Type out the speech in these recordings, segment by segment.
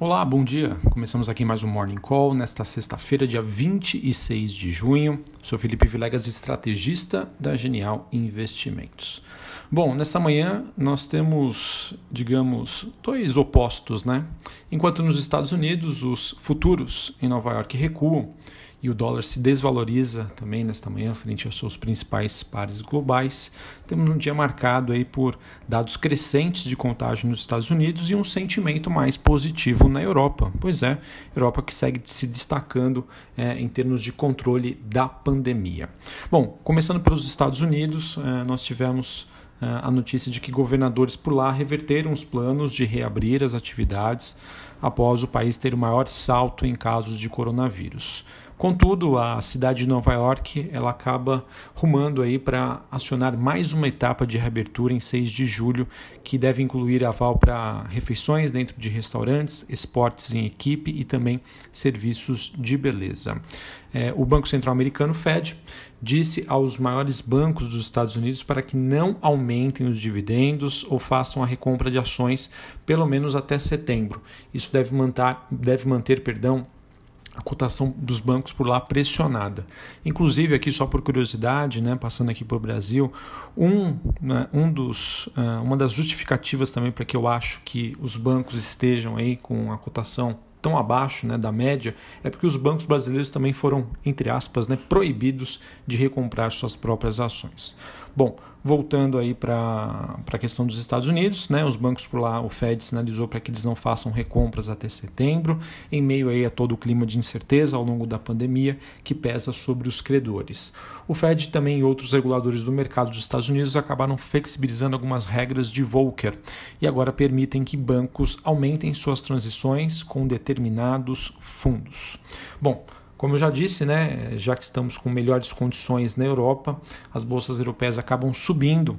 Olá, bom dia. Começamos aqui mais um Morning Call nesta sexta-feira, dia 26 de junho. Sou Felipe Vilegas, estrategista da Genial Investimentos. Bom, nesta manhã nós temos, digamos, dois opostos, né? Enquanto nos Estados Unidos os futuros em Nova York recuam e o dólar se desvaloriza também nesta manhã frente aos seus principais pares globais. Temos um dia marcado aí por dados crescentes de contágio nos Estados Unidos e um sentimento mais positivo na Europa. Pois é, Europa que segue se destacando é, em termos de controle da pandemia. Bom, começando pelos Estados Unidos, é, nós tivemos é, a notícia de que governadores por lá reverteram os planos de reabrir as atividades após o país ter o maior salto em casos de coronavírus. Contudo, a cidade de Nova York ela acaba rumando aí para acionar mais uma etapa de reabertura em 6 de julho, que deve incluir aval para refeições dentro de restaurantes, esportes em equipe e também serviços de beleza. É, o Banco Central Americano, Fed, disse aos maiores bancos dos Estados Unidos para que não aumentem os dividendos ou façam a recompra de ações pelo menos até setembro. Isso deve manter, deve manter perdão, a cotação dos bancos por lá pressionada. Inclusive, aqui só por curiosidade, né, passando aqui para o Brasil, um, né, um dos, uh, uma das justificativas também para que eu acho que os bancos estejam aí com a cotação tão abaixo né, da média é porque os bancos brasileiros também foram, entre aspas, né, proibidos de recomprar suas próprias ações. Bom, voltando aí para a questão dos Estados Unidos, né, os bancos por lá, o Fed sinalizou para que eles não façam recompras até setembro, em meio aí a todo o clima de incerteza ao longo da pandemia que pesa sobre os credores. O Fed também e outros reguladores do mercado dos Estados Unidos acabaram flexibilizando algumas regras de Volcker e agora permitem que bancos aumentem suas transições com determinados fundos. Bom, como eu já disse, né, já que estamos com melhores condições na Europa, as bolsas europeias acabam subindo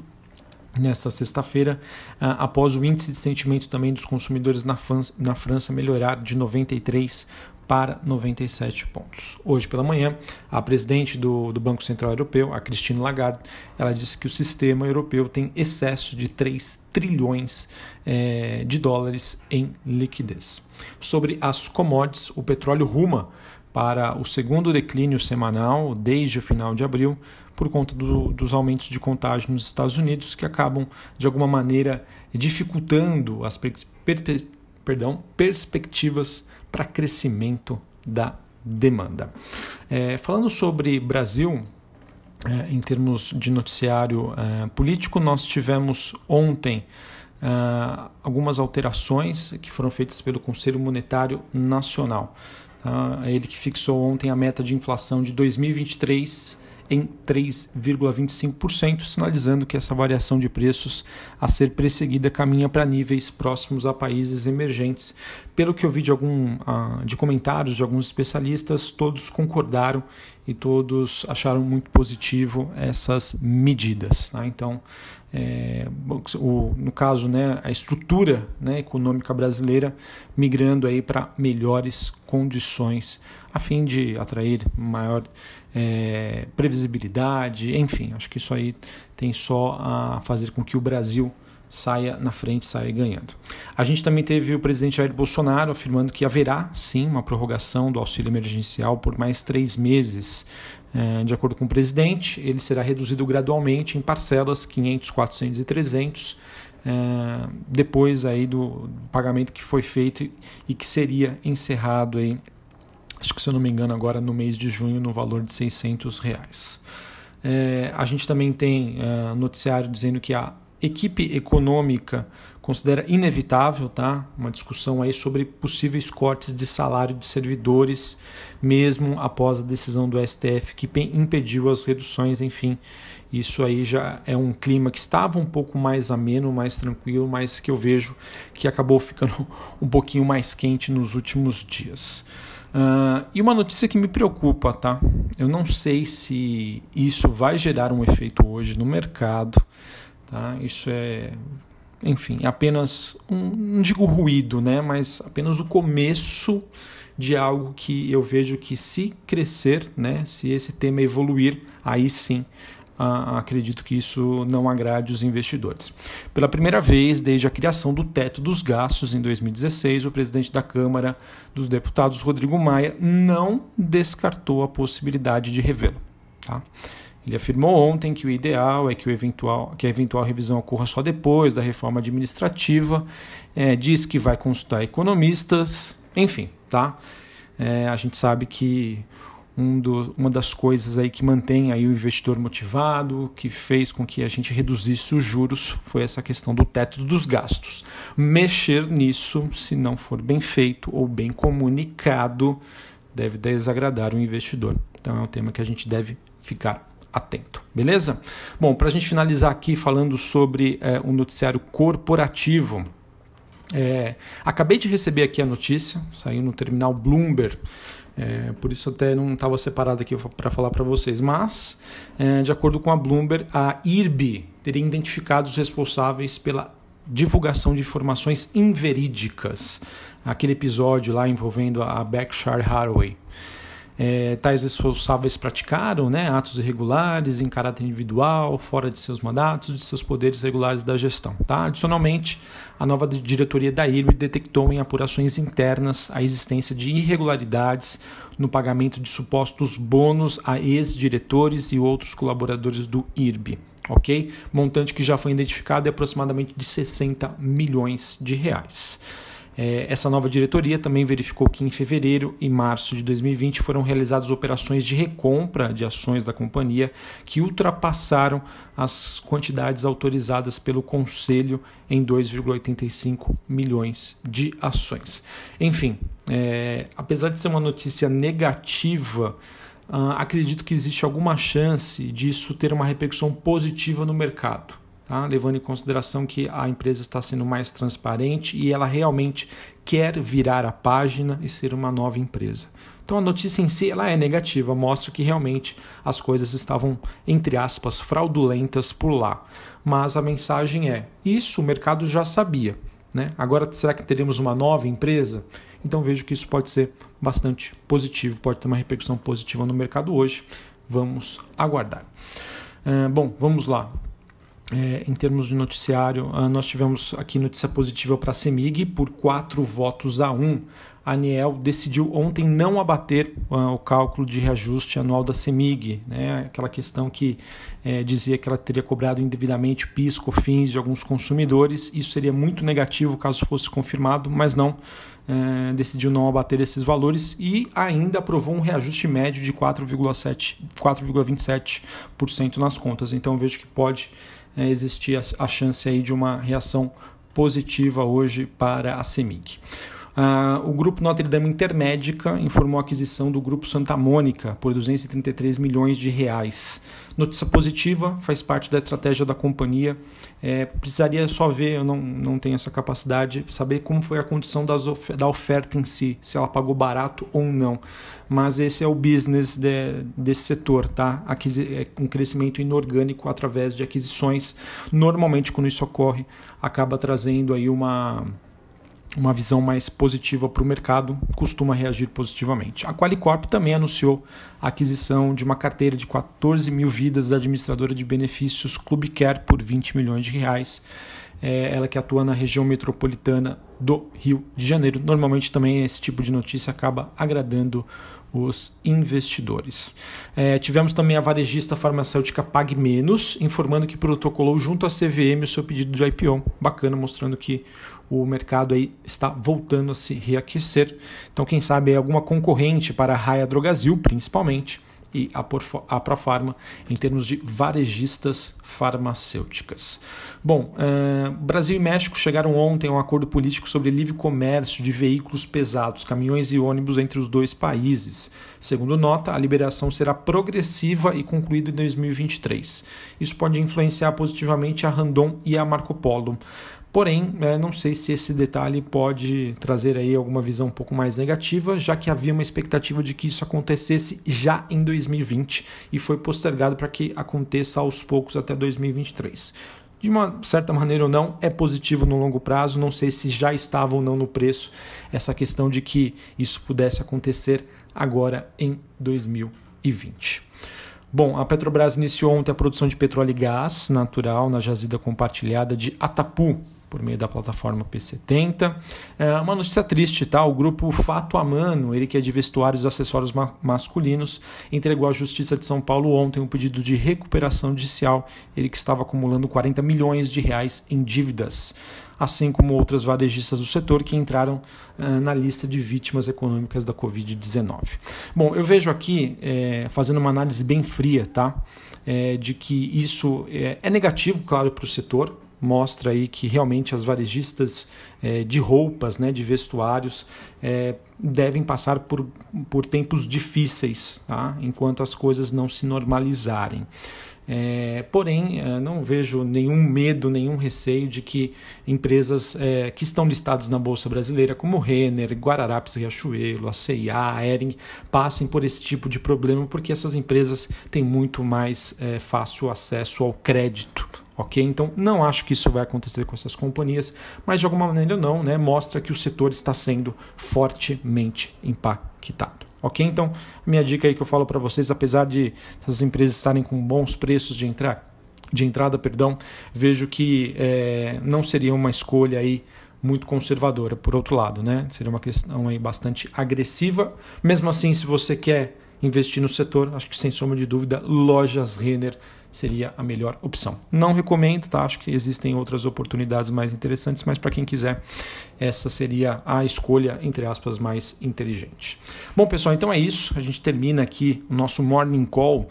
nesta sexta-feira, ah, após o índice de sentimento também dos consumidores na França, na França melhorar de 93 para 97 pontos. Hoje pela manhã, a presidente do, do, Banco Central Europeu, a Christine Lagarde, ela disse que o sistema europeu tem excesso de 3 trilhões eh, de dólares em liquidez. Sobre as commodities, o petróleo ruma para o segundo declínio semanal desde o final de abril, por conta do, dos aumentos de contágio nos Estados Unidos, que acabam, de alguma maneira, dificultando as per, per, perdão, perspectivas para crescimento da demanda. É, falando sobre Brasil, é, em termos de noticiário é, político, nós tivemos ontem é, algumas alterações que foram feitas pelo Conselho Monetário Nacional. Tá? Ele que fixou ontem a meta de inflação de 2023 em 3,25%, sinalizando que essa variação de preços a ser perseguida caminha para níveis próximos a países emergentes. Pelo que eu vi de, algum, uh, de comentários de alguns especialistas, todos concordaram e todos acharam muito positivo essas medidas. Tá? Então, é, o, no caso, né, a estrutura né, econômica brasileira migrando para melhores condições a fim de atrair maior é, previsibilidade, enfim, acho que isso aí tem só a fazer com que o Brasil saia na frente, saia ganhando. A gente também teve o presidente Jair Bolsonaro afirmando que haverá sim uma prorrogação do auxílio emergencial por mais três meses. É, de acordo com o presidente, ele será reduzido gradualmente em parcelas 500, 400 e 300, é, depois aí do pagamento que foi feito e que seria encerrado aí acho que se eu não me engano agora no mês de junho no valor de 600 reais. É, a gente também tem uh, noticiário dizendo que a equipe econômica considera inevitável tá, uma discussão aí sobre possíveis cortes de salário de servidores, mesmo após a decisão do STF que impediu as reduções, enfim. Isso aí já é um clima que estava um pouco mais ameno, mais tranquilo, mas que eu vejo que acabou ficando um pouquinho mais quente nos últimos dias. Uh, e uma notícia que me preocupa, tá? Eu não sei se isso vai gerar um efeito hoje no mercado, tá? Isso é, enfim, apenas um, não digo ruído, né? Mas apenas o começo de algo que eu vejo que se crescer, né? Se esse tema evoluir, aí sim acredito que isso não agrade os investidores. Pela primeira vez desde a criação do teto dos gastos em 2016, o presidente da Câmara dos Deputados, Rodrigo Maia, não descartou a possibilidade de revê-lo. Tá? Ele afirmou ontem que o ideal é que, o eventual, que a eventual revisão ocorra só depois da reforma administrativa. É, diz que vai consultar economistas, enfim, tá? É, a gente sabe que um do, uma das coisas aí que mantém aí o investidor motivado, que fez com que a gente reduzisse os juros, foi essa questão do teto dos gastos. Mexer nisso, se não for bem feito ou bem comunicado, deve desagradar o investidor. Então é um tema que a gente deve ficar atento, beleza? Bom, para a gente finalizar aqui falando sobre é, um noticiário corporativo, é, acabei de receber aqui a notícia, saiu no terminal Bloomberg, é, por isso até não estava separado aqui para falar para vocês, mas é, de acordo com a Bloomberg, a IRB teria identificado os responsáveis pela divulgação de informações inverídicas, aquele episódio lá envolvendo a Berkshire Hathaway. É, tais responsáveis praticaram né, atos irregulares em caráter individual, fora de seus mandatos, de seus poderes regulares da gestão. Tá? Adicionalmente, a nova diretoria da IRB detectou em apurações internas a existência de irregularidades no pagamento de supostos bônus a ex-diretores e outros colaboradores do IRB. Ok? Montante que já foi identificado é aproximadamente de 60 milhões de reais. É, essa nova diretoria também verificou que em fevereiro e março de 2020 foram realizadas operações de recompra de ações da companhia que ultrapassaram as quantidades autorizadas pelo Conselho em 2,85 milhões de ações. Enfim, é, apesar de ser uma notícia negativa, uh, acredito que existe alguma chance disso ter uma repercussão positiva no mercado tá? levando em consideração que a empresa está sendo mais transparente e ela realmente quer virar a página e ser uma nova empresa. Então a notícia em si ela é negativa, mostra que realmente as coisas estavam, entre aspas, fraudulentas por lá. Mas a mensagem é: isso o mercado já sabia. Né? Agora, será que teremos uma nova empresa? Então vejo que isso pode ser bastante positivo, pode ter uma repercussão positiva no mercado hoje. Vamos aguardar. Uh, bom, vamos lá. É, em termos de noticiário, ah, nós tivemos aqui notícia positiva para a CEMIG por quatro votos a um. A ANEEL decidiu ontem não abater uh, o cálculo de reajuste anual da CEMIG, né? aquela questão que é, dizia que ela teria cobrado indevidamente PIS, COFINS de alguns consumidores. Isso seria muito negativo caso fosse confirmado, mas não. É, decidiu não abater esses valores e ainda aprovou um reajuste médio de 4,27% nas contas. Então vejo que pode é, existir a, a, chance aí de uma reação positiva hoje para a CEMIG. Uh, o grupo Notre Dame Intermédica informou a aquisição do grupo Santa Mônica por 233 milhões de reais. Notícia positiva, faz parte da estratégia da companhia. É, precisaria só ver, eu não, não tenho essa capacidade, saber como foi a condição of da oferta em si, se ela pagou barato ou não. Mas esse é o business de, desse setor, tá? Aquisi é um crescimento inorgânico através de aquisições. Normalmente, quando isso ocorre, acaba trazendo aí uma uma visão mais positiva para o mercado, costuma reagir positivamente. A Qualicorp também anunciou a aquisição de uma carteira de 14 mil vidas da administradora de benefícios Clubcare por 20 milhões de reais. É ela que atua na região metropolitana do Rio de Janeiro. Normalmente também esse tipo de notícia acaba agradando os investidores. É, tivemos também a varejista farmacêutica Pag Menos, informando que protocolou junto à CVM o seu pedido de IPO. Bacana, mostrando que o mercado aí está voltando a se reaquecer. Então, quem sabe alguma concorrente para a Raia Drogazil, principalmente, e a, Profarma em termos de varejistas farmacêuticas. Bom, uh, Brasil e México chegaram ontem a um acordo político sobre livre comércio de veículos pesados, caminhões e ônibus entre os dois países. Segundo nota, a liberação será progressiva e concluída em 2023. Isso pode influenciar positivamente a Randon e a Marco Polo. Porém, é, não sei se esse detalhe pode trazer aí alguma visão um pouco mais negativa, já que havia uma expectativa de que isso acontecesse já em 2020 e foi postergado para que aconteça aos poucos até 2023. De uma certa maneira ou não, é positivo no longo prazo, não sei se já estava ou não no preço essa questão de que isso pudesse acontecer agora em 2020. Bom, a Petrobras iniciou ontem a produção de petróleo e gás natural na jazida compartilhada de Atapu, por meio da plataforma P70. É uma notícia triste, tá? O grupo Fato Amano, ele que é de vestuários e acessórios ma masculinos, entregou à Justiça de São Paulo ontem um pedido de recuperação judicial, ele que estava acumulando 40 milhões de reais em dívidas assim como outras varejistas do setor que entraram uh, na lista de vítimas econômicas da Covid-19. Bom, eu vejo aqui, é, fazendo uma análise bem fria, tá? É, de que isso é, é negativo, claro, para o setor, mostra aí que realmente as varejistas é, de roupas, né, de vestuários, é, devem passar por, por tempos difíceis, tá? enquanto as coisas não se normalizarem. É, porém, não vejo nenhum medo, nenhum receio de que empresas é, que estão listadas na Bolsa Brasileira, como Renner, Guararapes Riachuelo, a CIA, a Ering, passem por esse tipo de problema, porque essas empresas têm muito mais é, fácil acesso ao crédito ok? Então não acho que isso vai acontecer com essas companhias, mas de alguma maneira não, né? Mostra que o setor está sendo fortemente impactado. Ok? Então, minha dica aí que eu falo para vocês, apesar de essas empresas estarem com bons preços de entrar, de entrada, perdão, vejo que é, não seria uma escolha aí muito conservadora. Por outro lado, né? Seria uma questão aí bastante agressiva. Mesmo assim, se você quer investir no setor, acho que sem sombra de dúvida, lojas Renner seria a melhor opção. Não recomendo, tá? Acho que existem outras oportunidades mais interessantes, mas para quem quiser, essa seria a escolha, entre aspas, mais inteligente. Bom, pessoal, então é isso. A gente termina aqui o nosso morning call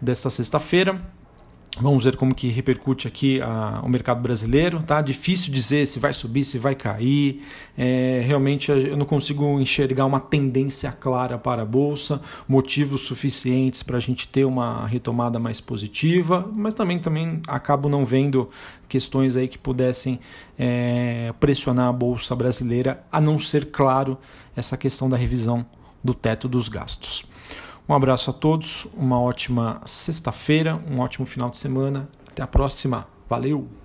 desta sexta-feira. Vamos ver como que repercute aqui a, o mercado brasileiro. Tá difícil dizer se vai subir, se vai cair. É, realmente eu não consigo enxergar uma tendência clara para a bolsa, motivos suficientes para a gente ter uma retomada mais positiva, mas também também acabo não vendo questões aí que pudessem é, pressionar a bolsa brasileira, a não ser claro essa questão da revisão do teto dos gastos. Um abraço a todos, uma ótima sexta-feira, um ótimo final de semana. Até a próxima. Valeu!